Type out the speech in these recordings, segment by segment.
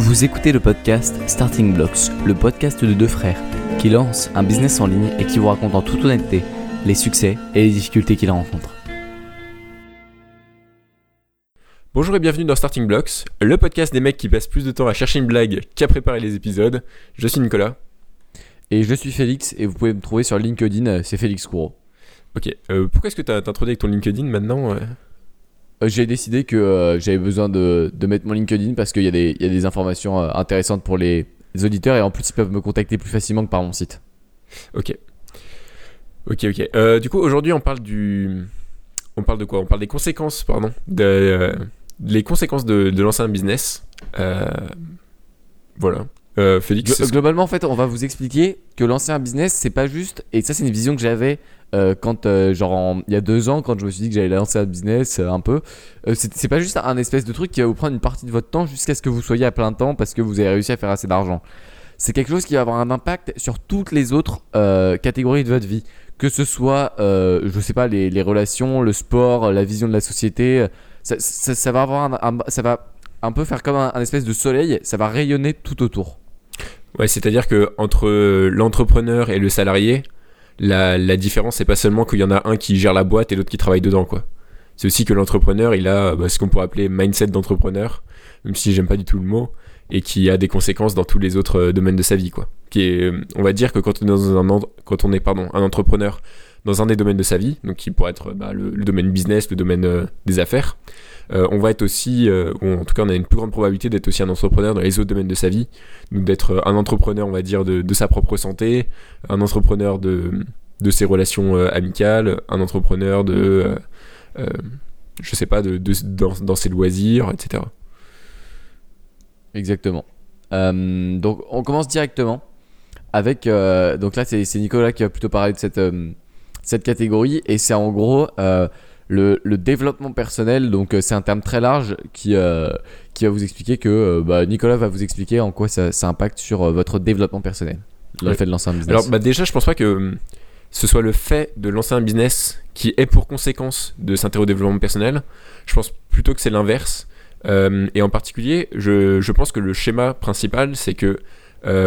Vous écoutez le podcast Starting Blocks, le podcast de deux frères qui lancent un business en ligne et qui vous racontent en toute honnêteté les succès et les difficultés qu'ils rencontrent. Bonjour et bienvenue dans Starting Blocks, le podcast des mecs qui passent plus de temps à chercher une blague qu'à préparer les épisodes. Je suis Nicolas. Et je suis Félix et vous pouvez me trouver sur LinkedIn, c'est Félix Courreau. Ok, euh, pourquoi est-ce que tu as introduit avec ton LinkedIn maintenant euh Euh, J'ai décidé que euh, j'avais besoin de, de mettre mon LinkedIn parce qu'il y, a des- il y a des informations euh, intéressantes pour les, les auditeurs et en plus ils peuvent me contacter plus facilement que par mon site. Ok. Ok, ok. Euh, du coup, aujourd'hui, on parle du. On parle de quoi? On parle des conséquences, pardon. De, euh, les conséquences de, de lancer un business. Euh, Voilà. Euh, Félix, Glo- globalement, en fait, on va vous expliquer que lancer un business, c'est pas juste. Et ça, c'est une vision que j'avais euh, quand, euh, genre, en- il y a deux ans, quand je me suis dit que j'allais lancer un business euh, un peu. Euh, c'est c'est pas juste un espèce de truc qui va vous prendre une partie de votre temps jusqu'à ce que vous soyez à plein temps parce que vous avez réussi à faire assez d'argent. C'est quelque chose qui va avoir un impact sur toutes les autres catégories de votre vie. Que ce soit, je sais pas, les, relations, le sport, la vision de la société. Ça, va avoir un, ça va un peu faire comme un, un espèce de soleil. Ça va rayonner tout autour. Ouais, c'est-à-dire que entre l'entrepreneur et le salarié, la, différence, c'est pas seulement qu'il y en a un qui gère la boîte et l'autre qui travaille dedans, quoi. C'est aussi que l'entrepreneur, il a bah, ce qu'on pourrait appeler mindset d'entrepreneur, même si j'aime pas du tout le mot, et qui a des conséquences dans tous les autres euh, domaines de sa vie, quoi. Euh, on va dire que quand on est dans un, entrepreneur dans un des domaines de sa vie, donc qui pourrait être bah, le, le domaine business, le domaine euh, des affaires, euh, on va être aussi, euh, ou en tout cas on a une plus grande probabilité d'être aussi un entrepreneur dans les autres domaines de sa vie, d'être euh, un entrepreneur, on va dire, de, sa propre santé, un entrepreneur de, ses relations amicales, un entrepreneur de, je sais pas, de, dans, ses loisirs, etc. Exactement. Donc on commence directement avec donc là c'est Nicolas qui va plutôt parler de cette catégorie et c'est en gros le, le développement personnel donc euh, c'est un terme très large qui euh, qui va vous expliquer que euh, bah, Nicolas va vous expliquer en quoi ça, ça impacte sur euh, votre développement personnel le fait de lancer un business. Alors bah, déjà, je pense pas que hum, ce soit le fait de lancer un business qui est pour conséquence de s'intéresser au développement personnel. Je pense plutôt que c'est l'inverse. Et en particulier, je, je pense que le schéma principal, c'est que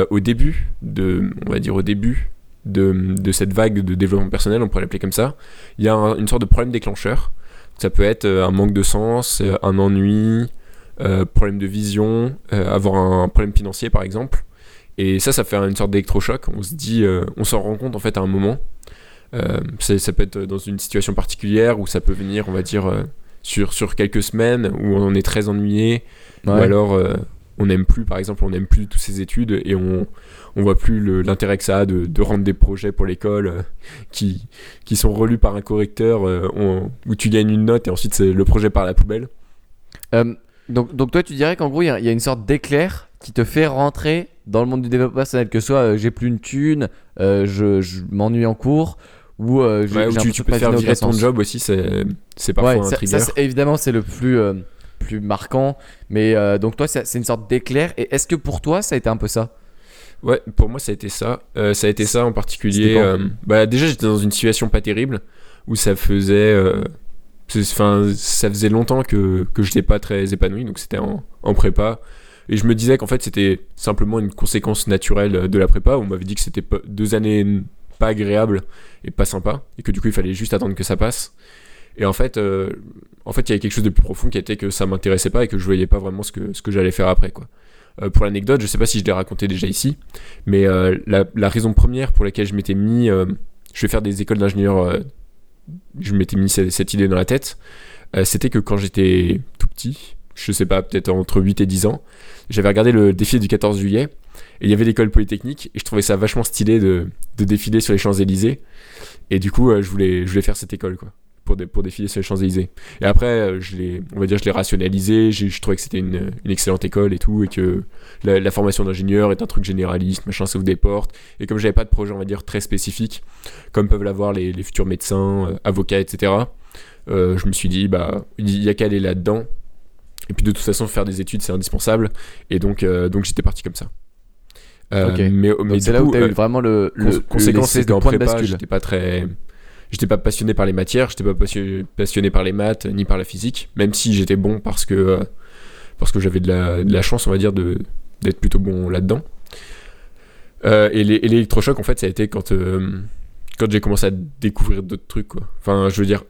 au début de, on va dire au début de, de cette vague de développement personnel, on pourrait l'appeler comme ça, il y a un- une sorte de problème déclencheur. Ça peut être euh, un manque de sens, euh, un ennui, euh, problème de vision, euh, avoir un problème financier par exemple. Et ça, ça fait une sorte d'électrochoc. On se dit, euh, on s'en rend compte en fait à un moment. Ça peut être dans une situation particulière ou ça peut venir, on va dire, sur, sur quelques semaines où on est très ennuyé ou alors on n'aime plus, par exemple, on n'aime plus toutes ces études et on, on voit plus l'intérêt que ça a de, de rendre des projets pour l'école euh, qui, qui sont relus par un correcteur euh, on- où tu gagnes une note et ensuite c'est le projet par la poubelle. Euh, donc, donc toi, tu dirais qu'en gros, il y, a- il y a une sorte d'éclair qui te fait rentrer dans le monde du développement personnel, que ce soit j'ai plus une thune, je, je m'ennuie en cours, ou Ouais, ou tu, tu peux faire virer ton job aussi, c'est parfois Ouais, un ça, trigger. ça, c'est- évidemment, c'est le plus, plus marquant. Mais euh, donc, toi, c'est une sorte d'éclair. Et est-ce que pour toi, ça a été un peu ça? Ouais, pour moi ça a été ça. Euh, ça a été ça en particulier. euh, bah déjà j'étais dans une situation pas terrible où ça faisait, enfin ça faisait longtemps que que j'étais pas très épanoui, donc c'était en, en prépa. Et je me disais qu'en fait c'était simplement une conséquence naturelle de la prépa. On m'avait dit que c'était deux années pas agréables et pas sympas et que du coup il fallait juste attendre que ça passe. Et en fait, euh, en fait il y avait quelque chose de plus profond qui était que ça m'intéressait pas et que je voyais pas vraiment ce que ce que j'allais faire après quoi. Euh, pour l'anecdote, je sais pas si je l'ai raconté déjà ici, mais euh, la, raison première pour laquelle je m'étais mis, je vais faire des écoles d'ingénieur, euh, je m'étais mis cette, idée dans la tête, c'était que quand j'étais tout petit, je sais pas, peut-être entre 8 et 10 ans, j'avais regardé le défilé du 14 juillet, et il y avait l'école polytechnique, et je trouvais ça vachement stylé de, de défiler sur les Champs-Élysées, et du coup, je, voulais, je voulais faire cette école, quoi. Pour, dé- pour défiler sur les Champs-Élysées. Et après, euh, je l'ai, on va dire, je l'ai rationalisé, je trouvais que c'était une, une excellente école et tout, et que la, la formation d'ingénieur est un truc généraliste, machin, ça ouvre des portes. Et comme j'avais pas de projet, on va dire, très spécifique, comme peuvent l'avoir les, les futurs médecins, euh, avocats, etc., euh, je me suis dit, bah, il y a qu'à aller là-dedans. Et puis de toute façon, faire des études, c'est indispensable. Et donc, euh, donc j'étais parti comme ça. Mais, mais c'est là où coup, tu as eu vraiment le, le, Cons- conséquence, c'est qu'en prépa, j'étais pas très. J'étais pas passionné par les matières, j'étais pas passionné, par les maths ni par la physique, même si j'étais bon parce que euh, parce que j'avais de la, de la chance, on va dire, de, d'être plutôt bon là-dedans. Euh, et l'é- et l'électrochoc, en fait, ça a été quand, euh, quand j'ai commencé à découvrir d'autres trucs, quoi. Enfin, je veux dire,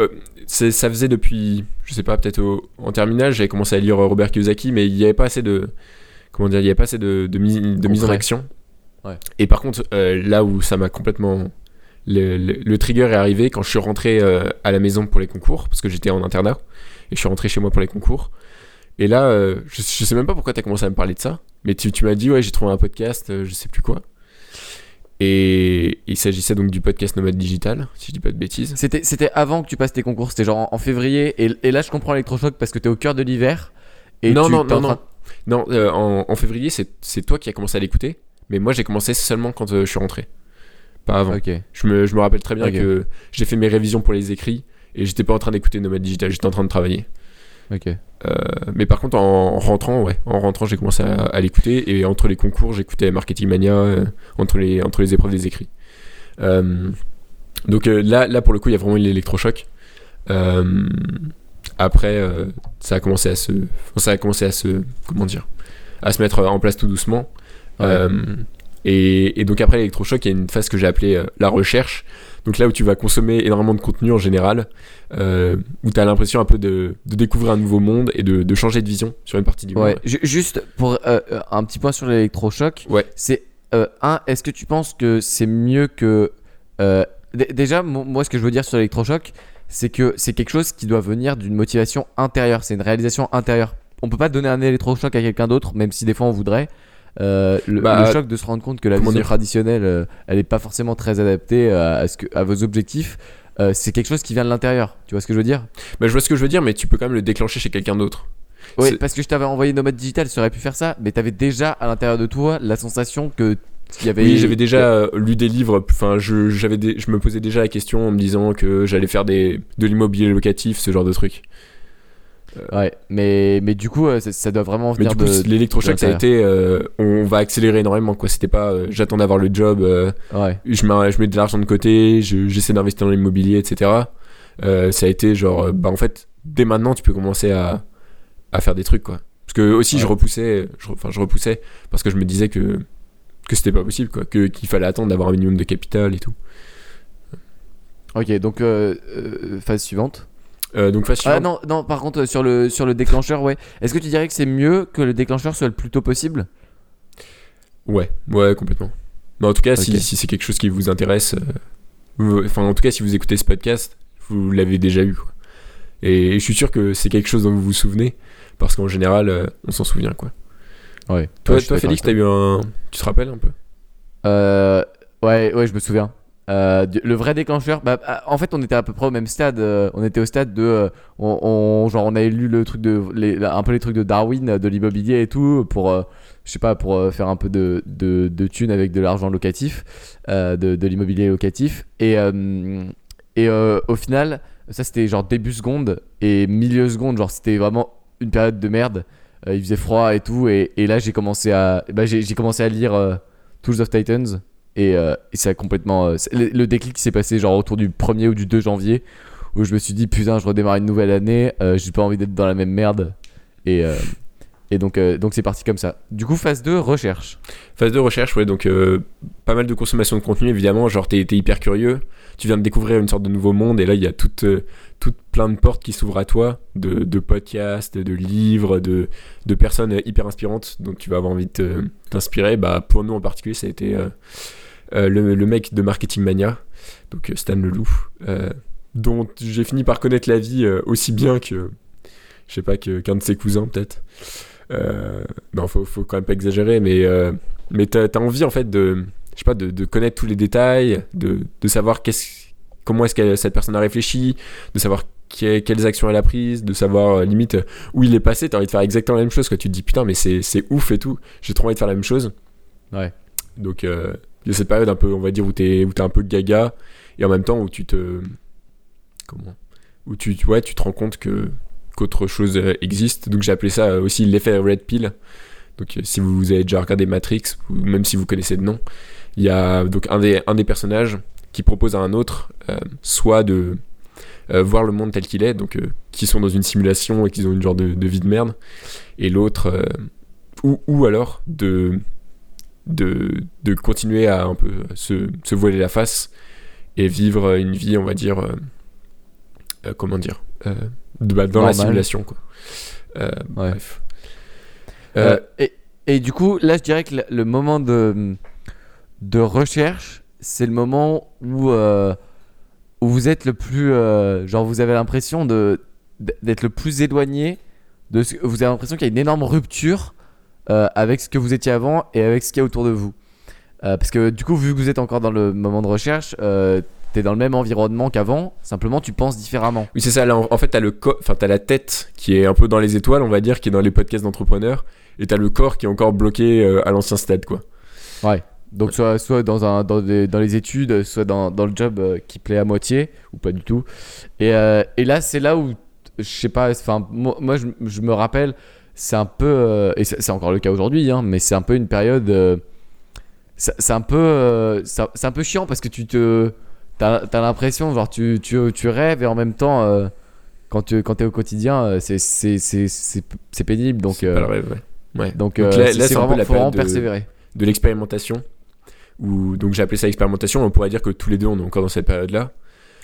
euh, c'est- ça faisait depuis, je sais pas, peut-être en terminale, j'avais commencé à lire Robert Kiyosaki, mais il n'y avait pas assez de, comment dire, il y avait pas assez de, de, mise- de mise en action. Ouais. Et par contre, euh, là où ça m'a complètement, le, le- le trigger est arrivé quand je suis rentré euh, à la maison pour les concours, parce que j'étais en internat, et je suis rentré chez moi pour les concours. Et là, euh, je, je sais même pas pourquoi tu as commencé à me parler de ça, mais tu, tu m'as dit, ouais, j'ai trouvé un podcast, euh, je sais plus quoi. Et il s'agissait donc du podcast Nomade Digital, si je dis pas de bêtises. C'était, c'était avant que tu passes tes concours, c'était genre en, en février. Et, et là, je comprends l'électrochoc parce que t'es au cœur de l'hiver. Et non, tu, non, non, non. Non, euh, en, en février, c'est c'est toi qui as commencé à l'écouter, mais moi j'ai commencé seulement quand je suis rentré. Pas avant. Ok. Je, me, je me rappelle très bien que j'ai fait mes révisions pour les écrits et j'étais pas en train d'écouter Nomade Digital, j'étais en train de travailler. Ok. Euh, mais par contre, en rentrant, ouais, en rentrant, j'ai commencé à, à l'écouter et entre les concours, j'écoutais Marketing Mania euh, entre, les, entre les épreuves des écrits. Euh, donc là, là, pour le coup, il y a vraiment eu l'électrochoc. Après, ça a commencé à se, ça a commencé à se, comment dire, à se mettre en place tout doucement. Ouais. Et, et donc après l'électrochoc, il y a une phase que j'ai appelée euh, la recherche. Donc là où tu vas consommer énormément de contenu en général, euh, où tu as l'impression un peu de, de découvrir un nouveau monde et de, de changer de vision sur une partie du Ouais, monde. ju- juste pour euh, un petit point sur l'électrochoc. Ouais. C'est un, est-ce que tu penses que c'est mieux que dé- déjà mo- moi ce que je veux dire sur l'électrochoc, c'est que c'est quelque chose qui doit venir d'une motivation intérieure, c'est une réalisation intérieure. On peut pas donner un électrochoc à quelqu'un d'autre, même si des fois on voudrait. Euh, le, Bah, le choc de se rendre compte que la vision traditionnelle, euh, elle est pas forcément très adaptée euh, à, ce que, à vos objectifs. euh, c'est quelque chose qui vient de l'intérieur. Tu vois ce que je veux dire? Bah, je vois ce que je veux dire, mais tu peux quand même le déclencher chez quelqu'un d'autre. Oui, parce que je t'avais envoyé Nomade Digital, ça aurait pu faire ça, mais t'avais déjà à l'intérieur de toi la sensation que il y avait. Oui, j'avais déjà euh, lu des livres, enfin, je, j'avais des- je me posais déjà la question en me disant que j'allais faire des, de l'immobilier locatif, ce genre de truc. Ouais, mais, mais du coup, euh, ça, ça doit vraiment Mais venir du coup, l'électrochoc, ça a été, euh, on va accélérer énormément, quoi. C'était pas, euh, j'attends d'avoir le job, euh, Ouais, je mets, je mets de l'argent de côté, je- j'essaie d'investir dans l'immobilier, etc. Euh, ça a été genre, euh, bah en fait, dès maintenant, tu peux commencer à, à faire des trucs, quoi. Parce que aussi, je repoussais, je, enfin, je repoussais parce que je me disais que, que c'était pas possible, quoi. Qu'il fallait attendre d'avoir un minimum de capital et tout. ok, donc euh, euh, phase suivante. Euh, donc, phase Ah non, non, par contre, euh, sur le, sur le déclencheur, ouais. Est-ce que tu dirais que c'est mieux que le déclencheur soit le plus tôt possible? Ouais, ouais, complètement. Mais en tout cas, si, si c'est quelque chose qui vous intéresse, euh, enfin, en tout cas, si vous écoutez ce podcast, vous l'avez déjà eu, quoi. Et je suis sûr que c'est quelque chose dont vous vous souvenez, parce qu'en général, on s'en souvient, quoi. Ouais. Toi, toi Félix, t'as eu un. Tu te rappelles un peu? Euh, ouais, ouais, je me souviens. Euh, le vrai déclencheur, bah, ah, en fait, on était à peu près au même stade. euh, on était au stade de, euh, genre, on avait lu le truc de, un peu les trucs de Darwin, de l'immobilier et tout, pour, je sais pas, pour faire un peu de, de, de thunes avec de l'argent locatif, de, l'immobilier locatif. Et, et au final, ça c'était genre début seconde et milieu seconde, genre c'était vraiment une période de merde. Il faisait froid et tout, et, là j'ai commencé à, bah, j'ai commencé à lire Tools of Titans. Et, euh, ça a complètement. euh, le, le déclic s'est passé genre autour du 1er ou du 2 janvier où je me suis dit putain, je redémarre une nouvelle année, euh, j'ai pas envie d'être dans la même merde. Et, euh, et donc donc c'est parti comme ça. Du coup, phase 2, recherche. Phase de recherche, ouais, donc pas mal de consommation de contenu, évidemment. Genre, t'es t'es hyper curieux, tu viens de découvrir une sorte de nouveau monde, et là, il y a toutes euh, toutes plein de portes qui s'ouvrent à toi, de, de podcasts, de livres, de, de personnes hyper inspirantes, dont tu vas avoir envie de t'inspirer. Bah, pour nous en particulier, ça a été le, le mec de Marketing Mania, donc euh, Stan Leloup, euh, dont j'ai fini par connaître la vie euh, aussi bien que, je sais pas, qu'un de ses cousins, peut-être. Euh, non, faut, faut quand même pas exagérer, mais, euh, mais t'as as envie en fait de, je sais pas, de, de connaître tous les détails, de, de savoir qu'est-ce, comment est-ce que cette personne a réfléchi, de savoir que- quelles actions elle a prises, de savoir euh, limite euh, où il est passé. T'as envie de faire exactement la même chose. Quoi. Tu te dis putain, mais c'est c'est ouf et tout. J'ai trop envie de faire la même chose. Ouais. Donc euh, a cette période un peu, on va dire, où t'es où t'es un peu gaga et en même temps où tu te comment où tu ouais, tu te rends compte que qu'autre chose euh, existe. Donc j'ai appelé ça euh, aussi l'effet Red Pill. Donc euh, si vous avez déjà regardé Matrix ou même si vous connaissez le nom, il y a donc un des un des personnages qui propose à un autre soit de voir le monde tel qu'il est, donc euh, qui sont dans une simulation et qui ont une genre de, de vie de merde, et l'autre ou, ou alors de, de, de continuer à un peu se, se voiler la face et vivre une vie, on va dire, euh, euh, comment dire, euh, de, bah, dans la simulation, quoi. Euh, Ouais. Bref. Et, et du coup, là, je dirais que le, moment de, de recherche, c'est le moment où, où vous êtes le plus. genre, vous avez l'impression d'être le plus éloigné de ce vous avez l'impression qu'il y a une énorme rupture euh, avec ce que vous étiez avant et avec ce qu'il y a autour de vous. Euh, parce que du coup, vu que vous êtes encore dans le moment de recherche, euh, t'es dans le même environnement qu'avant, simplement tu penses différemment. Oui, c'est ça. Là, en, en fait, t'as le enfin, t'as la tête qui est un peu dans les étoiles, on va dire, qui est dans les podcasts d'entrepreneurs, et t'as le corps qui est encore bloqué euh, à l'ancien stade, quoi. Donc soit, soit dans, un, dans, des- dans les études, soit dans, dans le job euh, qui plaît à moitié, ou pas du tout. Et, euh, et là, c'est là où, je sais pas, enfin, moi, moi, je, je me rappelle, c'est un peu, euh, et c'est encore le cas aujourd'hui, hein, mais c'est un peu une période, euh, c'est un peu, euh, c'est un peu chiant parce que tu te, t'as as, l'impression, genre tu, tu, tu rêves et en même temps, quand tu quand es au quotidien, c'est pénible. Donc, C'est pas le rêve, ouais. Ouais. donc, Donc là- c'est là, vraiment, la faut vraiment de- persévérer. de l'expérimentation. Où, donc j'ai appelé ça expérimentation, on pourrait dire que tous les deux on est encore dans cette période-là,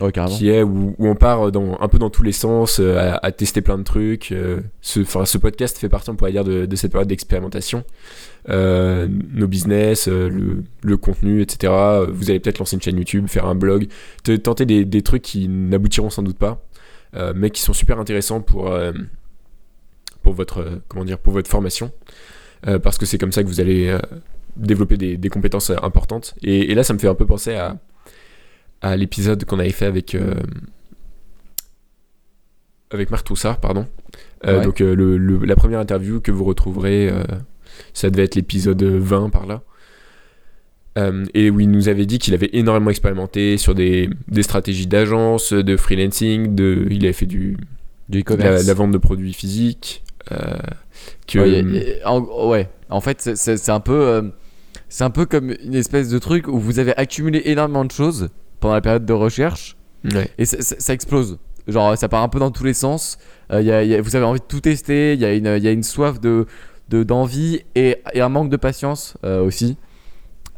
Ouais, qui est où, on part un peu dans tous les sens, euh, à, tester plein de trucs. euh, ce, podcast fait partie, on pourrait dire, de, cette période d'expérimentation. Euh, nos business, le, contenu, etc. Vous allez peut-être lancer une chaîne YouTube, faire un blog, te- tenter des, trucs qui n'aboutiront sans doute pas, mais qui sont super intéressants pour, pour, votre, comment dire, pour votre formation. Parce que c'est comme ça que vous allez développer des, compétences importantes. Et là, ça me fait un peu penser à, à l'épisode qu'on avait fait avec, euh, avec Marc Troussard, pardon. Euh, Ouais. Donc, euh, le, le- la première interview que vous retrouverez, euh, ça devait être l'épisode 20 par là. Et où il nous avait dit qu'il avait énormément expérimenté sur des, des stratégies d'agence, de freelancing, de, il avait fait du, Du de la, la vente de produits physiques. que, Ouais, a- en, ouais, en fait, c'est- un peu, c'est un peu comme une espèce de truc où vous avez accumulé énormément de choses pendant la période de recherche ouais. et ça, explose. Genre, ça part un peu dans tous les sens. Euh, y a- y a- vous avez envie de tout tester. Il y, a une- y a une soif de de- d'envie et, et un manque de patience euh, aussi.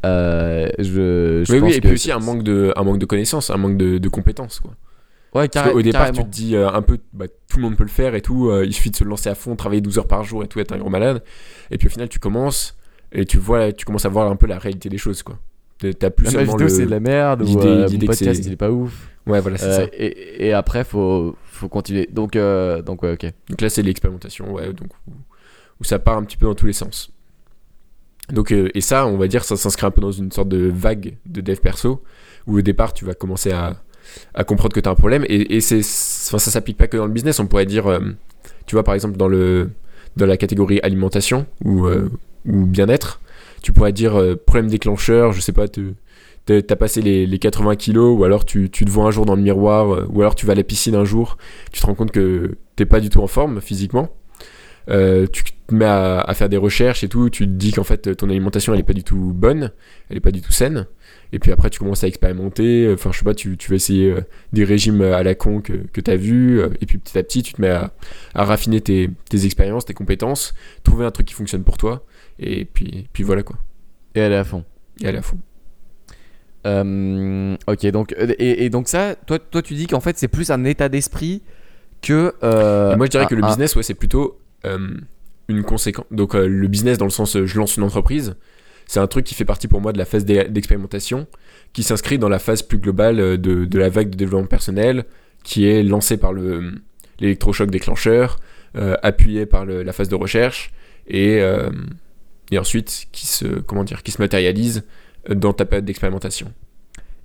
Euh, je, je oui, pense oui, et que puis aussi un manque de, un manque de connaissances, un manque de, de compétences. Quoi. Ouais, Parce qu'au départ, carrément. tu te dis euh, un peu, bah, tout le monde peut le faire et tout, euh, il suffit de se lancer à fond, travailler 12 heures par jour et tout, être un gros malade. Et puis au final, tu commences et tu, vois, tu commences à voir un peu la réalité des choses. quoi. T'as- plus seulement vidéo, le. c'est de la merde. Ou euh, mon podcast, il est pas ouf. Ouais, voilà, c'est Euh, ça. et, et après, faut, faut continuer. Donc, euh, donc ouais, ok. Donc là, c'est l'expérimentation, ouais, donc où, où ça part un petit peu dans tous les sens. Donc, euh, et ça, on va dire, ça s'inscrit un peu dans une sorte de vague de dev perso, où au départ, tu vas commencer à, à comprendre que tu as un problème. Et, et c'est, enfin, ça s'applique pas que dans le business, on pourrait dire, tu vois, par exemple, dans, le, dans la catégorie alimentation ou, ou bien-être, tu pourrais dire euh, problème déclencheur, je sais pas, t'as passé les, les 80 kilos, ou alors tu, te vois un jour dans le miroir, euh, ou alors tu vas à la piscine un jour, tu te rends compte que t'es pas du tout en forme physiquement. Euh, tu te mets à, faire des recherches et tout, tu te dis qu'en fait ton alimentation elle est pas du tout bonne, elle est pas du tout saine, et puis après tu commences à expérimenter, enfin je sais pas, tu, vas essayer des régimes à la con que, que tu as vu, et puis petit à petit tu te mets à, raffiner tes expériences, tes compétences, trouver un truc qui fonctionne pour toi, et puis, puis voilà quoi, Et aller à fond. et aller à fond. Euh, ok, donc, euh, et, et donc ça, toi, toi tu dis qu'en fait c'est plus un état d'esprit que. euh, moi je dirais que le business, ouais, c'est plutôt euh, une conséquence. Donc le business dans le sens je lance une entreprise, c'est un truc qui fait partie pour moi de la phase d'e- d'expérimentation, qui s'inscrit dans la phase plus globale de, de la vague de développement personnel, qui est lancée par le l'électrochoc déclencheur, euh, appuyé par le- la phase de recherche, et, et ensuite qui se, comment dire, qui se matérialise dans ta période d'expérimentation.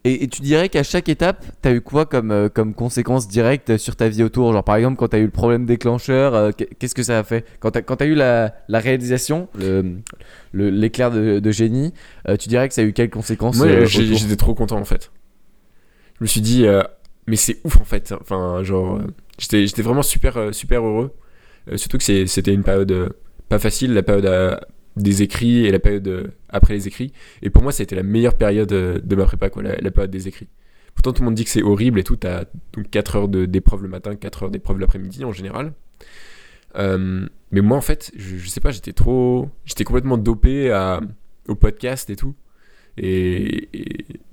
Et, et tu dirais qu'à chaque étape, t'as eu quoi comme, euh, comme conséquence directe sur ta vie autour? Genre par exemple, quand t'as eu le problème déclencheur, euh, qu'est- qu'est-ce que ça a fait? Quand t'as quand t'as eu la, la réalisation, le- le- l'éclair de, de génie, euh, tu dirais que ça a eu quelles conséquences Moi, j'étais trop content en fait. Je me suis dit, mais c'est ouf en fait. Enfin, genre, j'étais vraiment super, super heureux. Surtout que c'était une période pas facile, la période euh, des écrits et la période euh, après les écrits. Et pour moi, c'était la meilleure période euh, de ma prépa, quoi, la, la période des écrits. Pourtant, tout le monde dit que c'est horrible et tout. T'as donc 4 heures d'épreuve le matin, 4 heures d'épreuve l'après-midi en général. Euh, mais moi, en fait, je, je sais pas, j'étais trop. J'étais complètement dopé au podcast et tout. Et,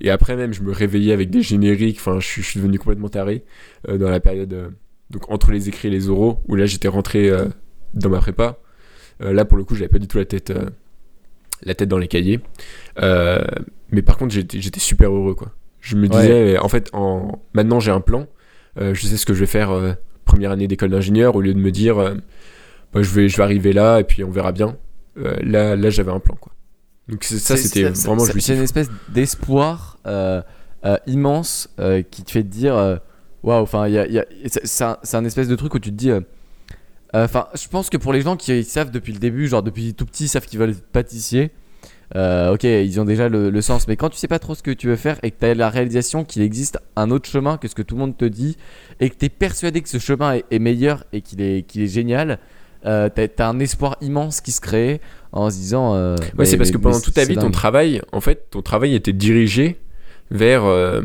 et, après, même, je me réveillais avec des génériques. Enfin, je, suis- devenu complètement taré dans la période. donc, entre les écrits et les oraux, où là, j'étais rentré dans ma prépa. Euh, là, pour le coup, j'avais pas du tout la tête, euh, la tête dans les cahiers. Euh, mais par contre, j'étais super heureux, quoi. Je me disais, en fait, en... maintenant, j'ai un plan. Euh, je sais ce que je vais faire euh, première année d'école d'ingénieur, au lieu de me dire, euh, bah, je, vais, je vais arriver là et puis on verra bien. Là, là j'avais un plan, quoi. Donc ça, c'était vraiment c'est- une espèce d'espoir immense qui te fait te dire waouh, enfin, il y a- il y a- c'est un, c'est un espèce de truc où tu te dis. Euh, Enfin, je pense que pour les gens qui savent depuis le début, genre depuis tout petit, ils savent qu'ils veulent être pâtissiers. euh, ok, ils ont déjà le, le sens, mais quand tu sais pas trop ce que tu veux faire et que tu as la réalisation qu'il existe un autre chemin que ce que tout le monde te dit et que tu es persuadé que ce chemin est, est meilleur et qu'il est, qu'il est génial, euh, t'as as un espoir immense qui se crée en se disant. euh, Ouais, mais- c'est parce mais- que pendant toute ta vie, ton travail, en fait, ton travail était dirigé vers euh,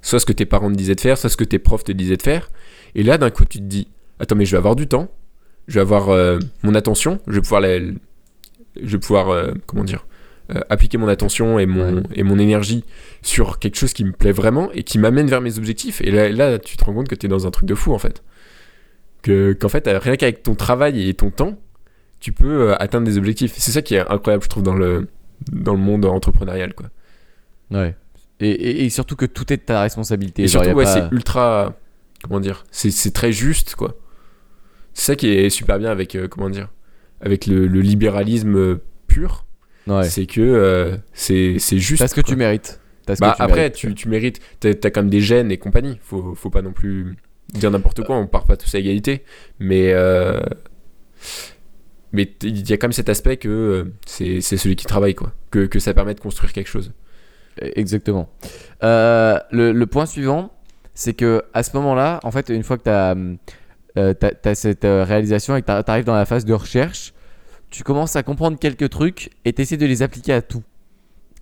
soit ce que tes parents te disaient de faire, soit ce que tes profs te disaient de faire. Et là, d'un coup, tu te dis Attends, mais je vais avoir du temps, je vais avoir euh, mon attention, je vais pouvoir, la- je vais pouvoir euh, comment dire, euh, appliquer mon attention et mon, Ouais. et mon énergie sur quelque chose qui me plaît vraiment et qui m'amène vers mes objectifs. Et là, là tu te rends compte que tu es dans un truc de fou, en fait. Que, qu'en fait, rien qu'avec ton travail et ton temps, tu peux atteindre des objectifs. C'est ça qui est incroyable, je trouve, dans le, dans le monde entrepreneurial, quoi. Ouais. Et, et- et surtout que tout est de ta responsabilité. Et Genre, surtout, ouais, pas- c'est ultra. Comment dire C'est c'est très juste, quoi. C'est ça qui est super bien avec, euh, comment dire Avec le, le libéralisme euh, pur. Ouais. C'est que euh, c'est c'est juste. Parce que quoi. tu mérites. Parce Bah, que tu après, mérites. tu, tu mérites. T'as as quand même des gènes et compagnie. Faut, faut pas non plus dire n'importe quoi. On part pas tous à égalité. Mais. euh, Mais il y a quand même cet aspect que c'est c'est celui qui travaille, quoi. Que, que ça permet de construire quelque chose. Exactement. Euh, le, le point suivant, c'est que à ce moment-là, en fait, une fois que tu as, cette euh, réalisation et tu arrives dans la phase de recherche, tu commences à comprendre quelques trucs et tu essaies de les appliquer à tout.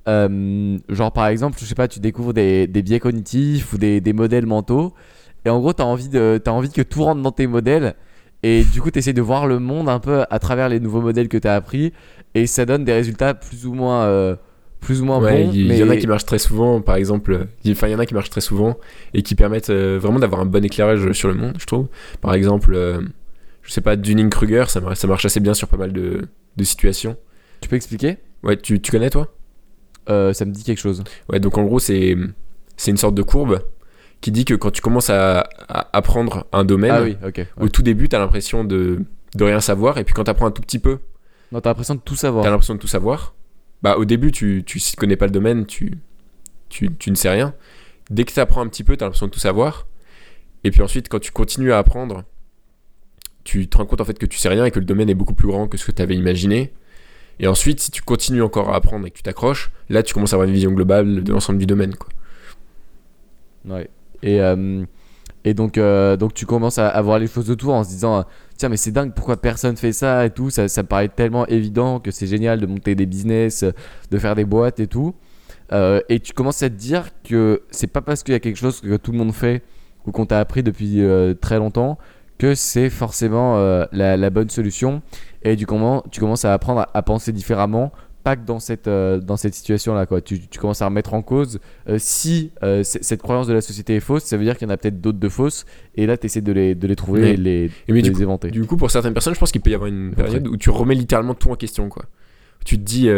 Euh, genre, par exemple, je sais pas, tu découvres des, biais cognitifs ou des, modèles mentaux. Et en gros, tu as, envie envie que tout rentre dans tes modèles. Et du coup, tu essaies de voir le monde un peu à travers les nouveaux modèles que tu as appris. Et ça donne des résultats plus ou moins, euh, plus ou moins Ouais, bons. il y, mais... y en a qui marchent très souvent, par exemple. il- Enfin, il y en a qui marchent très souvent et qui permettent euh, vraiment d'avoir un bon éclairage sur le monde, je trouve. Par exemple, euh, je sais pas, Dunning-Kruger, ça, mar- ça marche assez bien sur pas mal de, de situations. Tu peux expliquer? Ouais, tu, tu connais toi? Euh, Ça me dit quelque chose. Ouais, donc en gros, c'est c'est une sorte de courbe qui dit que quand tu commences à, à apprendre un domaine, Ah oui, ok. ouais. au tout début, tu as l'impression de, de rien savoir, et puis quand tu apprends un tout petit peu, Non, t'as l'impression de tout tu savoir. as l'impression de tout savoir. Bah, au début, tu, tu connais pas le domaine, tu, tu, tu ne sais rien. Dès que tu apprends un petit peu, tu as l'impression de tout savoir. Et puis ensuite, quand tu continues à apprendre, tu te rends compte en fait que tu sais rien et que le domaine est beaucoup plus grand que ce que tu avais imaginé. Et ensuite, si tu continues encore à apprendre et que tu t'accroches, là, tu commences à avoir une vision globale de l'ensemble du domaine. Quoi. Ouais. Et, euh, et donc, euh, donc tu commences à, à voir les choses autour en se disant tiens mais c'est dingue pourquoi personne fait ça et tout. Ça, ça me paraît tellement évident que c'est génial de monter des business de faire des boîtes et tout. Euh, et tu commences à te dire que c'est pas parce qu'il y a quelque chose que tout le monde fait ou qu'on t'a appris depuis euh, très longtemps que c'est forcément la, bonne solution. Et du comment tu commences à apprendre à penser différemment pas que dans cette, euh, dans cette situation là quoi tu, tu commences à remettre en cause euh, si euh, cette croyance de la société est fausse, ça veut dire qu'il y en a peut-être d'autres de fausses. Et là, tu essaies de les, de les trouver Mais- et les, Et mais de du les coup, éventer. du coup, pour certaines personnes, je pense qu'il peut y avoir une période où tu remets littéralement tout en question. Quoi. Tu te dis,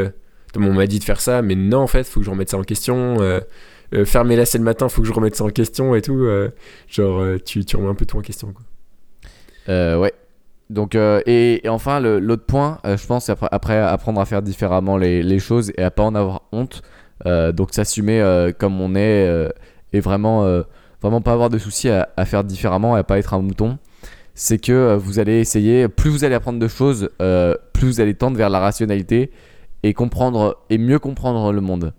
on m'a dit de faire ça, mais non, en fait, faut que je remette ça en question. Faire mes lacets le matin, faut que je remette ça en question et tout. genre, tu, tu remets un peu tout en question. Quoi. Euh, ouais. Donc, euh, et, enfin, l'autre point, euh, je pense, après, après apprendre à faire différemment les, choses et à pas en avoir honte. Euh, donc, s'assumer comme on est et vraiment, vraiment pas avoir de soucis à, faire différemment et à pas être un mouton. C'est que vous allez essayer, plus vous allez apprendre de choses, plus vous allez tendre vers la rationalité et comprendre et mieux comprendre le monde.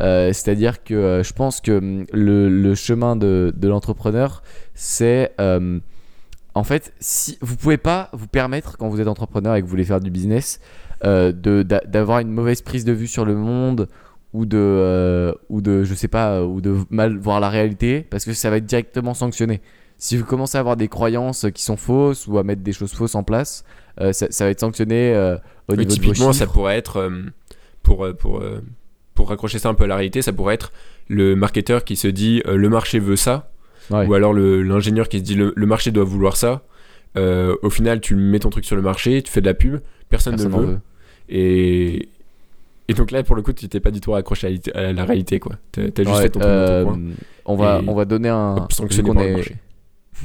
C'est-à-dire que je pense que hum, le, chemin de, l'entrepreneur, c'est en fait, si vous pouvez pas vous permettre quand vous êtes entrepreneur et que vous voulez faire du business, euh, d'avoir une mauvaise prise de vue sur le monde ou de euh, ou de je sais pas ou de mal voir la réalité parce que ça va être directement sanctionné. si vous commencez à avoir des croyances qui sont fausses ou à mettre des choses fausses en place, euh, ça, ça va être sanctionné euh, au niveau de vos typiquement, ça pourrait être, euh, pour, euh, pour, euh, pour raccrocher ça un peu à la réalité, ça pourrait être le marketeur qui se dit euh, le marché veut ça, Ouais. ou alors l'ingénieur qui se dit le, le marché doit vouloir ça. Euh, au final, tu mets ton truc sur le marché, tu fais de la pub, personne, Personne ne le veut. veut. Et, et donc là, pour le coup, tu t'es pas du tout raccroché à, la- à la réalité, quoi. T'as t'as juste Ouais, fait ton euh, ton on va, on va donner un. Vu qu'on est,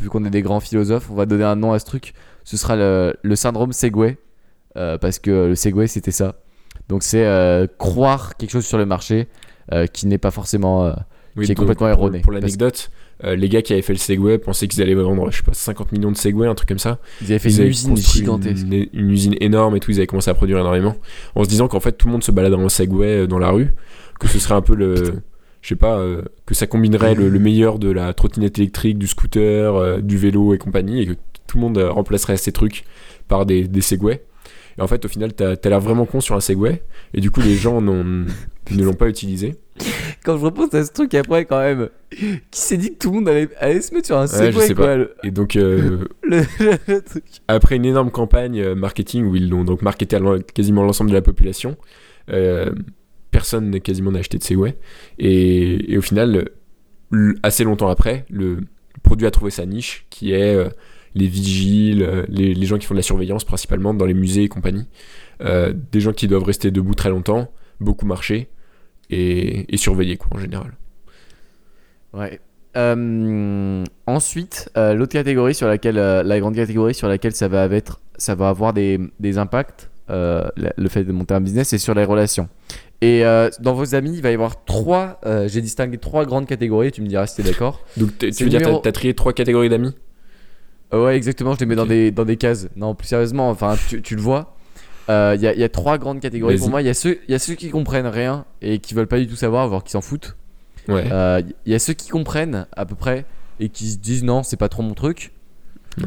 qu'on est des grands philosophes, on va donner un nom à ce truc. Ce sera le, le syndrome Segway. euh, parce que le Segway, c'était ça. Donc, c'est euh, croire quelque chose sur le marché qui n'est pas forcément. Oui, qui est complètement pour- erroné. Pour l'anecdote, euh, les gars qui avaient fait le Segway pensaient qu'ils allaient vendre, je sais pas, 50 millions de Segway, un truc comme ça. ils avaient fait Ils une avaient usine gigantesque. Une, une usine énorme et tout, ils avaient commencé à produire énormément. En se disant qu'en fait, tout le monde se baladerait en Segway euh, dans la rue, que ce serait un peu le. Je sais pas, euh, que ça combinerait le, le meilleur de la trottinette électrique, du scooter, euh, du vélo et compagnie, et que tout le monde remplacerait ces trucs par des, des Segway. Et en fait, au final, t'as as, l'air vraiment con sur un Segway, et du coup, les gens ne l'ont pas utilisé. Quand je repense à ce truc après, quand même, qui s'est dit que tout le monde allait, allait se mettre sur un je Segway, sais quoi, pas. le- Et donc, euh, le- le truc. après une énorme campagne euh, marketing où ils l'ont donc marketé à quasiment l'ensemble de la population, euh, personne n'a quasiment n'a acheté de Segway. Et, et au final, assez longtemps après, le produit a trouvé sa niche qui est euh, les vigiles, euh, les, les gens qui font de la surveillance principalement dans les musées et compagnie. Euh, des gens qui doivent rester debout très longtemps, beaucoup marcher et, et surveiller quoi en général. Ouais. Euh, ensuite, euh, l'autre catégorie sur laquelle, la grande catégorie sur laquelle ça va être, ça va avoir des, des impacts, le fait de monter un business, c'est sur les relations. Et euh, dans vos amis, il va y avoir trois, euh, j'ai distingué trois grandes catégories, tu me diras si t'es d'accord. Donc tu veux dire numéro- t'as t'as trié trois catégories d'amis? Ouais, exactement, je les mets dans, des, dans des cases. Non, plus sérieusement, enfin, tu, tu le vois. Euh, Il y, a, il y a trois grandes catégories pour moi. Il y, a ceux- il y a ceux qui comprennent rien et qui veulent pas du tout savoir, voire qui s'en foutent. Ouais. Euh, Il y a ceux qui comprennent à peu près et qui se disent non, c'est pas trop mon truc.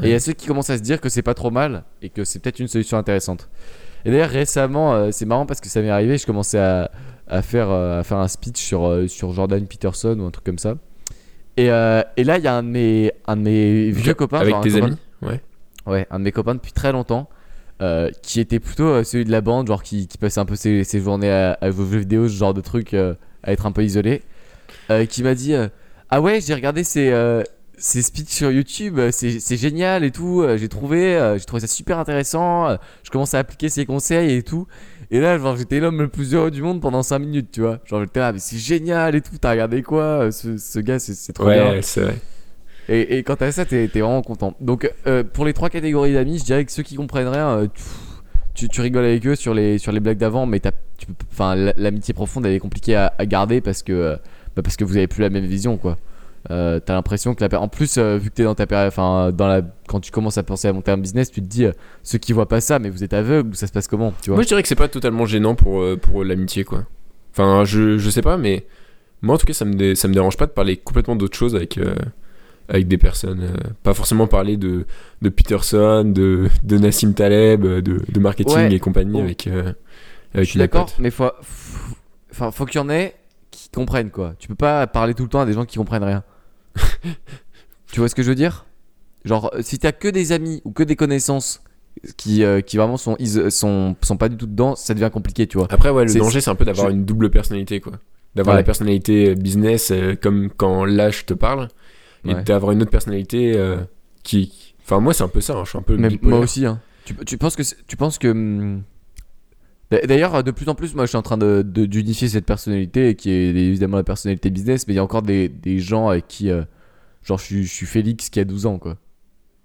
Et il y a ceux qui commencent à se dire que c'est pas trop mal et que c'est peut-être une solution intéressante. Et d'ailleurs, récemment, euh, c'est marrant parce que ça m'est arrivé, je commençais à, à faire, euh, à faire un speech sur, euh, sur Jordan Peterson ou un truc comme ça. Et, euh, et là, il y a un de mes, un de mes vieux copains. Avec tes copain- amis Ouais. Ouais, un de mes copains depuis très longtemps. euh, qui était plutôt euh, celui de la bande, genre qui, qui passait un peu ses, ses journées à, à vos jeux vidéo, ce genre de truc, euh, à être un peu isolé. qui m'a dit Ah ouais, j'ai regardé ces, ces speeches sur YouTube, c'est génial et tout. j'ai trouvé, j'ai trouvé ça super intéressant. je commence à appliquer ses conseils et tout. Et là, genre, j'étais l'homme le plus heureux du monde pendant 5 minutes, tu vois. Genre, j'étais là, mais c'est génial et tout. T'as regardé quoi euh, ce, ce gars, c'est trop bien. Ouais, c'est vrai. Et, et quant à ça, t'es vraiment content. Donc, euh, pour les trois catégories d'amis, je dirais que ceux qui comprennent rien, euh, tu, tu rigoles avec eux sur les, sur les blagues d'avant, mais t'as- l'amitié profonde, elle est compliquée à, à garder parce que, euh, bah, parce que vous avez plus la même vision, quoi. Euh, t'as l'impression que la en plus euh, vu que t'es dans ta période enfin dans la quand tu commences à penser à monter un business tu te dis euh, ceux qui voient pas ça mais vous êtes aveugle ou ça se passe comment tu vois? Moi, je dirais que c'est pas totalement gênant pour, pour l'amitié, quoi. Enfin, je, je sais pas, mais moi, en tout cas, ça me, dé- ça me dérange pas de parler complètement d'autres choses avec, avec des personnes. pas forcément parler de, de Peterson, de, de Nassim Taleb, de, de marketing Ouais. et compagnie Oh. avec, je avec suis mes d'accord mais faut faut- enfin faut qu'il y en ait qui comprennent quoi tu peux pas parler tout le temps à des gens qui comprennent rien tu vois ce que je veux dire? Genre euh, si t'as que des amis ou que des connaissances qui, euh, qui vraiment sont, is- sont sont pas du tout dedans ça devient compliqué tu vois Après, ouais, le danger, c'est un peu d'avoir je- une double personnalité, quoi. D'avoir Ouais. la personnalité business, euh, comme quand là, je te parle, et Ouais. d'avoir une autre personnalité euh, qui. Enfin, moi, c'est un peu ça, hein, je suis un peu. Mais moi aussi, hein. Tu, tu penses que tu penses que d'a- d'ailleurs de plus en plus, moi, je suis en train de de- d'unifier cette personnalité qui est évidemment la personnalité business, mais il y a encore des, des gens avec qui, euh, genre, je suis, je suis Félix qui a 12 ans, quoi.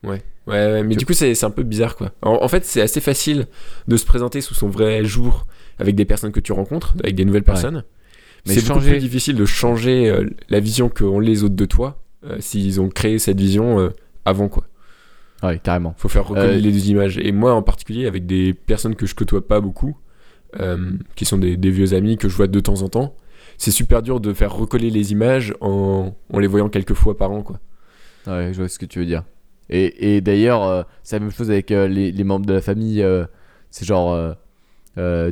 Ouais, ouais, mais Tu- du coup, c'est un peu bizarre, quoi. En, en fait, c'est assez facile de se présenter sous son vrai jour avec des personnes que tu rencontres, avec des nouvelles personnes. Mais c'est changer- plus difficile de changer euh, la vision qu'ont les autres de toi euh, s'ils ont créé cette vision avant, quoi. Ouais, carrément. Faut faire Euh, les deux images. Et moi, en particulier, avec des personnes que je côtoie pas beaucoup, euh, qui sont des, des vieux amis que je vois de temps en temps, c'est super dur de faire recoller les images en, en les voyant quelques fois par an, quoi. Ouais, je vois ce que tu veux dire. Et, et d'ailleurs, euh, c'est la même chose avec euh, les, les membres de la famille. c'est genre,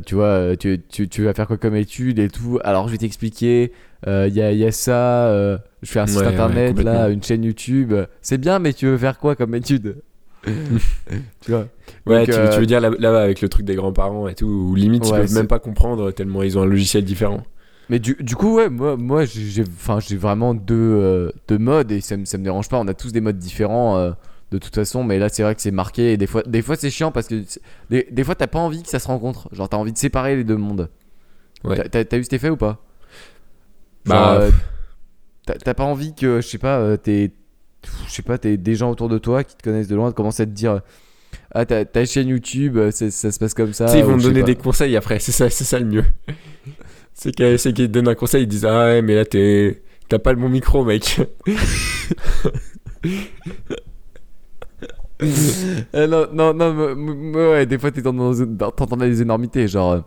tu vois, tu, tu, tu vas faire quoi comme étude et tout. Alors, je vais t'expliquer. Il y, a, y a ça. je fais un site Ouais, ouais, internet, là, une chaîne YouTube. C'est bien, mais tu veux faire quoi comme étude? Tu vois Ouais, Donc, tu, euh, tu veux dire là, là avec le truc des grands-parents et tout, où limite ils Ouais, peuvent c'est- même pas comprendre tellement ils ont un logiciel différent. Mais du, du coup, ouais, moi, moi j'ai j'ai- enfin, j'ai vraiment deux, euh, deux modes et ça me, ça me dérange pas. On a tous des modes différents euh, de toute façon, mais là, c'est vrai que c'est marqué et des fois, des fois c'est chiant parce que des, des fois, t'as pas envie que ça se rencontre. Genre, t'as envie de séparer les deux mondes. Ouais. T'as- eu cet effet ou pas? Genre, Bah, t'as pas envie que, je sais pas, t'es. Je sais pas, t'es des gens autour de toi qui te connaissent de loin commencent à te dire Ah, ta, ta chaîne YouTube, euh, ça se passe comme ça. tu sais, ils vont te donner des conseils après, c'est ça, ça le mieux. c'est qu'ils te donnent un conseil, ils disent Ah ouais, mais là t'es. T'as pas le bon micro, mec. Euh, non, non, non, ouais, des fois t'entends des énormités, genre. euh,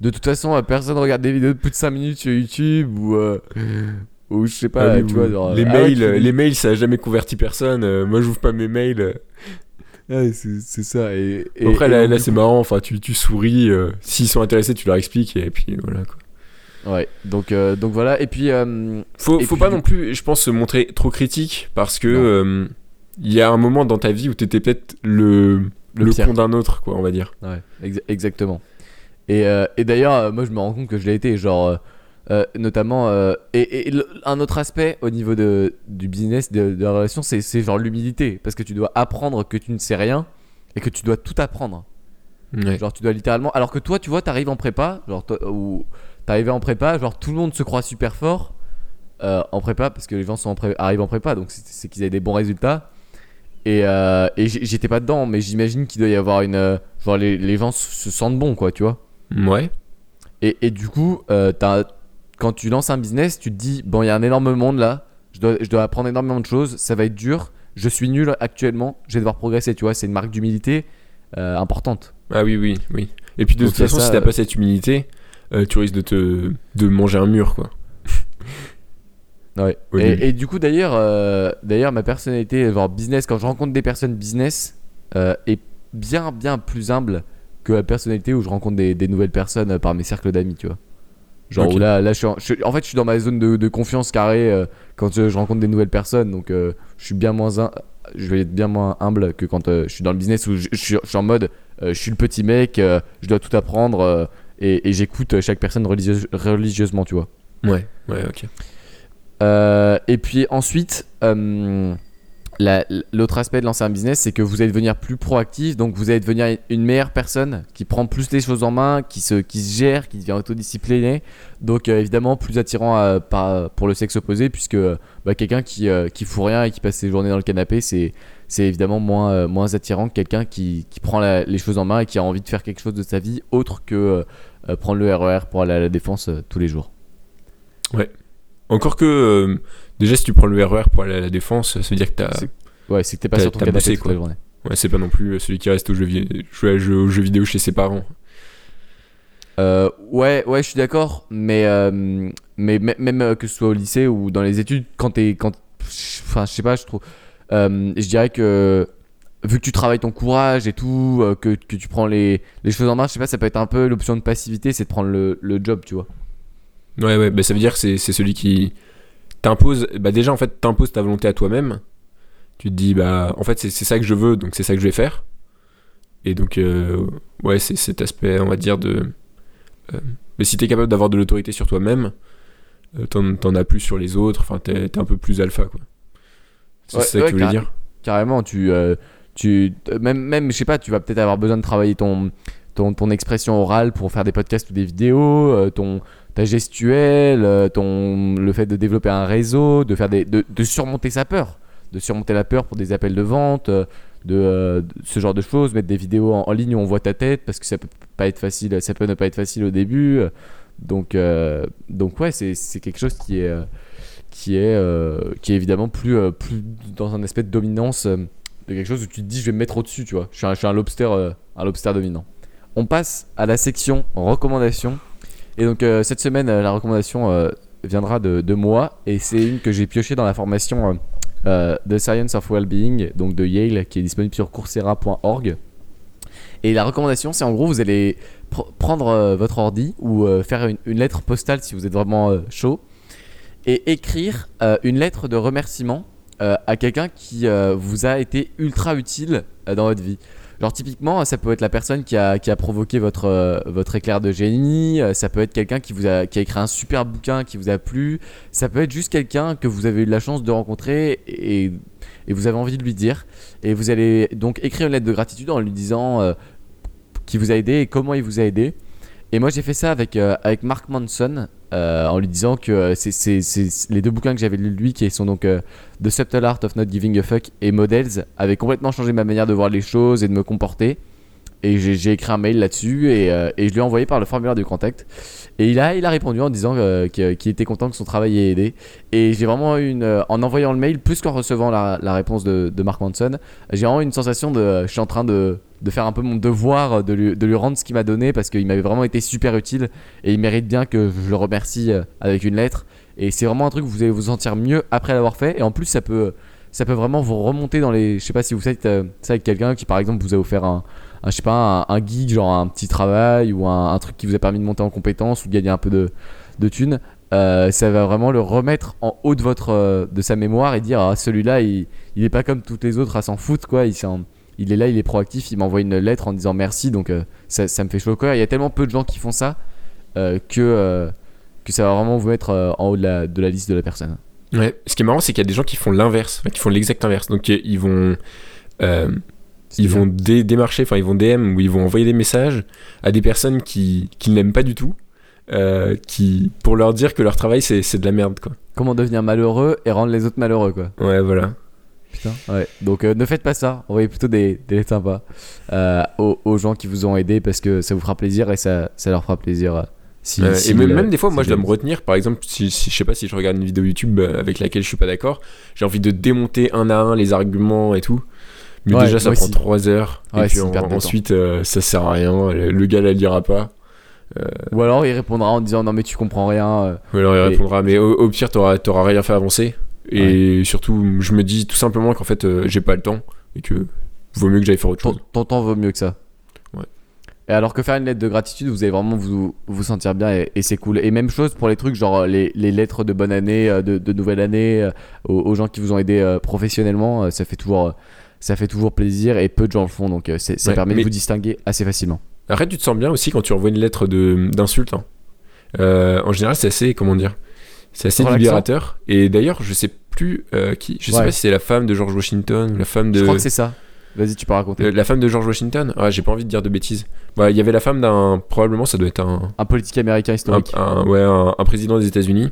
de toute façon, personne regarde des vidéos de plus de 5 minutes sur YouTube ou. euh, ou je sais pas, Ah oui, tu vois, genre. les ah mails, tu- euh, les mails, ça a jamais converti personne. euh, moi, j'ouvre pas mes mails. Ouais, c'est ça. Et, et- Après, et là, c'est marrant. Enfin, tu, tu souris. euh, S'ils sont intéressés, tu leur expliques et puis voilà quoi. Ouais, donc, euh, donc voilà. Et puis. Faut, Et faut puis, pas non plus, je pense, se montrer trop critique parce que il y a un moment dans ta vie où t'étais peut-être le, Le le, con d'un autre, quoi, on va dire. Ouais, exa- exactement. Et, et d'ailleurs, moi je me rends compte que je l'ai été, genre, euh, notamment. euh, et un autre aspect au niveau de, du business, de, de la relation, c'est genre l'humilité. Parce que tu dois apprendre que tu ne sais rien et que tu dois tout apprendre. Ouais. Genre, tu dois littéralement. Alors que toi, tu vois, t'arrives en prépa, genre, toi- ou t'arrives en prépa, genre, tout le monde se croit super fort euh, en prépa parce que les gens sont en pré- arrivent en prépa, donc c'est qu'ils avaient des bons résultats. Et, et j'étais pas dedans, mais j'imagine qu'il doit y avoir une. genre, les, les gens se se sentent bons, quoi, tu vois. Ouais. Et, et du coup, t'as- quand tu lances un business, tu te dis bon, il y a un énorme monde là, je dois, je dois apprendre énormément de choses, ça va être dur, je suis nul actuellement, je vais devoir progresser, tu vois, c'est une marque d'humilité euh, importante. Ah oui, oui, oui. Et puis de Donc, toute façon, ça, si t'as euh, pas cette humilité, euh, tu risques de te de manger un mur, quoi. Ouais. Et, et du coup, d'ailleurs, euh, d'ailleurs, ma personnalité, genre business, quand je rencontre des personnes business, euh, est bien, bien plus humble que la personnalité où je rencontre des, des nouvelles personnes euh, par mes cercles d'amis, tu vois. Genre où là, là je suis en, je suis- en fait, je suis dans ma zone de, de confiance carrée euh, quand je, je rencontre des nouvelles personnes, donc euh, je suis bien moins, hum- je vais être bien moins humble que quand euh, je suis dans le business où je, suis, en mode, euh, je suis le petit mec, euh, je dois tout apprendre euh, et, et j'écoute chaque personne religieuse- religieusement, tu vois. Ouais, ouais, ok. Euh, et puis ensuite, euh, la- l'autre aspect de lancer un business, c'est que vous allez devenir plus proactif, donc vous allez devenir une meilleure personne qui prend plus les choses en main, qui se, qui se gère, qui devient autodiscipliné. Donc euh, évidemment plus attirant par- pour le sexe opposé, puisque euh, bah, quelqu'un qui, euh, qui fout rien et qui passe ses journées dans le canapé, c'est évidemment moins, euh, moins attirant que quelqu'un qui, qui prend les choses en main et qui a envie de faire quelque chose de sa vie autre que euh, euh, prendre le RER pour aller à la défense euh, tous les jours. Encore que euh, déjà si tu prends le RER pour aller à la défense, ça veut dire que t'as Ouais, c'est que t'es pas sur ton canapé bossé, toute quoi. la journée. ouais, c'est pas non plus celui qui reste au jeu, jouer jeu- aux jeux vidéo chez ses parents. Euh, ouais, ouais, je suis d'accord, mais, euh, mais mê- même euh, que ce soit au lycée ou dans les études, quand t'es. Quand, enfin, je sais pas, je trouve. euh, je dirais que vu que tu travailles ton courage et tout, euh, que, que tu prends les, les choses en main, je sais pas, ça peut être un peu l'option de passivité, c'est de prendre le, le job, tu vois. Ouais, ouais, bah ça veut dire que c'est celui qui t'impose. Bah déjà, en fait, t'imposes ta volonté à toi-même. Tu te dis, bah, en fait, c'est ça que je veux, donc c'est ça que je vais faire. Et donc, euh, ouais, c'est cet aspect, on va dire, de. euh, mais si t'es capable d'avoir de l'autorité sur toi-même, euh, t'en as plus sur les autres, enfin, t'es un peu plus alpha, quoi. C'est Ouais, ça ouais, que tu voulais dire Carrément, tu. tu même, même, je sais pas, tu vas peut-être avoir besoin de travailler ton, ton, ton expression orale pour faire des podcasts ou des vidéos, euh, ton, ta gestuelle, euh, ton, le fait de développer un réseau, de, faire des, de, de surmonter sa peur, de surmonter la peur pour des appels de vente, euh, euh, de ce genre de choses, mettre des vidéos en, ligne où on voit ta tête parce que ça peut pas être facile, ça peut ne pas être facile au début. Donc, euh, donc ouais, c'est quelque chose qui est, qui est, qui est évidemment plus, plus dans un aspect de dominance de quelque chose où tu te dis je vais me mettre au-dessus, tu vois. Je suis un, je suis un lobster, un lobster dominant. On passe à la section recommandations. Et donc euh, cette semaine, euh, la recommandation euh, viendra de, moi et c'est une que j'ai piochée dans la formation euh, The Science of Wellbeing, donc de Yale, qui est disponible sur coursera.org. Et la recommandation, c'est en gros, vous allez pr- prendre votre ordi ou faire une, lettre postale si vous êtes vraiment chaud et écrire une lettre de remerciement à quelqu'un qui vous a été ultra utile dans votre vie. Genre typiquement, ça peut être la personne qui a, qui a provoqué votre, euh, votre éclair de génie, euh, ça peut être quelqu'un qui, vous a, qui a écrit un super bouquin qui vous a plu, ça peut être juste quelqu'un que vous avez eu la chance de rencontrer et, et vous avez envie de lui dire. Et vous allez donc écrire une lettre de gratitude en lui disant euh, qui vous a aidé et comment il vous a aidé. Et moi j'ai fait ça avec, avec Mark Manson euh, en lui disant que euh, c'est les deux bouquins que j'avais lus de lui qui sont donc euh, The Subtle Art of Not Giving a Fuck et Models avaient complètement changé ma manière de voir les choses et de me comporter. Et j'ai écrit un mail là-dessus et, euh, je lui ai envoyé par le formulaire du contact. Et il a, il a répondu en disant qu'il était content que son travail ait aidé. Et j'ai vraiment eu une. en envoyant le mail, plus qu'en recevant la, réponse de, de Mark Manson, j'ai vraiment eu une sensation de. Je suis en train de, de faire un peu mon devoir de lui, de lui rendre ce qu'il m'a donné parce qu'il m'avait vraiment été super utile et il mérite bien que je le remercie euh, avec une lettre. Et c'est vraiment un truc où vous allez vous sentir mieux après l'avoir fait. Et en plus, ça peut, ça peut vraiment vous remonter dans les. Je sais pas si vous faites euh, ça avec quelqu'un qui, par exemple, vous a offert un, un, je sais pas, un, geek, genre un petit travail ou un, truc qui vous a permis de monter en compétence ou de gagner un peu de, de thunes. Euh, ça va vraiment le remettre en haut de votre euh, de sa mémoire et dire ah, celui-là il, il est pas comme toutes les autres à s'en foutre quoi il, s'en- il est là il est proactif il m'envoie une lettre en disant merci donc euh, ça, ça me fait chaud au cœur il y a tellement peu de gens qui font ça euh, que euh, que ça va vraiment vous mettre en haut de la, de la liste de la personne Ouais. Ce qui est marrant, c'est qu'il y a des gens qui font l'inverse, qui font l'exact inverse. Donc ils vont, ils vont dé- démarcher, enfin ils vont DM ou ils vont envoyer des messages à des personnes qui, qui ne l'aiment pas du tout, euh, qui pour leur dire que leur travail c'est c'est de la merde quoi. comment devenir malheureux et rendre les autres malheureux quoi Ouais voilà. Putain. Ouais. Donc euh, ne faites pas ça. Envoyez plutôt des, des lettres sympas euh, aux, aux gens qui vous ont aidé parce que ça vous fera plaisir et ça, ça leur fera plaisir. euh, si, Euh, si et même, même des fois, moi, je dois me retenir. Par exemple, si, si- je sais pas si je regarde une vidéo YouTube avec laquelle je suis pas d'accord, j'ai envie de démonter un à un les arguments et tout. Mais Ouais, déjà, ça prend aussi. 3 heures. Ouais, et puis ensuite, ça sert à rien. Le, le gars, il lira pas. Ou alors il répondra en disant non mais tu comprends rien. Ou alors il Et- répondra, mais au, au pire, t'auras t'auras rien fait avancer. Et surtout, je me dis tout simplement qu'en fait, euh, j'ai pas le temps et que vaut mieux que j'aille faire autre Ton, chose. ton temps vaut mieux que ça. Ouais. Et alors que faire une lettre de gratitude, vous allez vraiment vous, vous sentir bien et, et c'est cool. Et même chose pour les trucs genre euh, les, les lettres de bonne année, euh, de, de nouvelle année, euh, aux, aux gens qui vous ont aidé professionnellement, ça fait toujours, ça fait toujours plaisir et peu de gens le font donc ça Ouais, permet de vous distinguer assez facilement. Après, tu te sens bien aussi quand tu envoies une lettre d'insulte. hein. Euh, en général, c'est assez, comment dire, c'est assez Relaxant. libérateur. Et d'ailleurs, je sais plus euh, qui, je sais Ouais. pas si c'est la femme de George Washington la femme de. Je crois que c'est ça. Vas-y, tu peux raconter. Euh, la femme de George Washington? Ah, j'ai pas envie de dire de bêtises. Bah, il y avait la femme d'un. Probablement, ça doit être un. Un politique américain Un, historique. un- ouais, un, un président des États-Unis.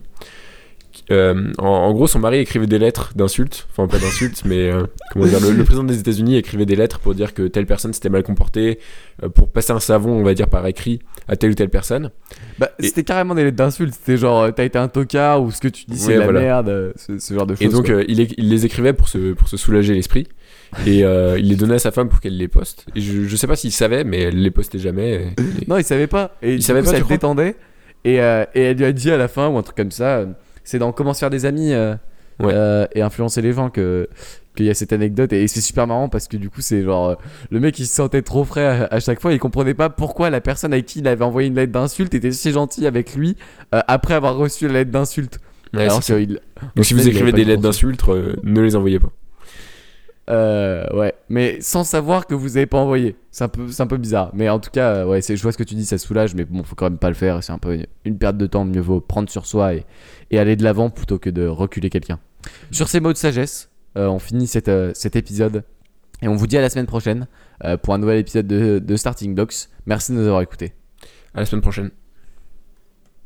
Euh, en, en gros, son mari écrivait des lettres d'insultes. Enfin, pas d'insultes, mais. euh, comment dire Le, le président des États-Unis écrivait des lettres pour dire que telle personne s'était mal comportée, euh, pour passer un savon, on va dire, par écrit à telle ou telle personne. Bah, et- C'était carrément des lettres d'insultes. C'était genre, t'as été un tocard ou ce que tu dis c'est Ouais, la voilà. merde, ce, ce genre de choses. Et donc, il, les écrivait pour se, pour se soulager l'esprit. Et il les donnait à sa femme pour qu'elle les poste. Et je, je sais pas s'il savait, mais elle les postait jamais. Et- Non, il savait pas. Et Il savait coup, pas, ça le détendait. Et, et elle lui a dit à la fin, ou un truc comme ça, c'est dans Comment se faire des amis euh, Ouais. euh, et influencer les gens que qu'il y a cette anecdote. Et c'est super marrant parce que du coup, c'est genre euh, le mec il se sentait trop frais à, à chaque fois. Il comprenait pas pourquoi la personne avec qui il avait envoyé une lettre d'insulte était si gentille avec lui après avoir reçu la lettre d'insulte. Ouais, Alors que il- Donc, si vous écrivez des de lettres euh, ne les envoyez pas. Euh, ouais, mais sans savoir que vous avez pas envoyé. C'est un peu, c'est un peu bizarre. Mais en tout cas, euh, ouais, je vois ce que tu dis, ça soulage, mais bon, faut quand même pas le faire. C'est un peu une, perte de temps. Mieux vaut prendre sur soi et, aller de l'avant plutôt que de reculer quelqu'un. Sur ces mots de sagesse, euh, on finit cet, euh, cet épisode et on vous dit à la semaine prochaine pour un nouvel épisode de, de Starting Blocks. Merci de nous avoir écoutés. À la semaine prochaine.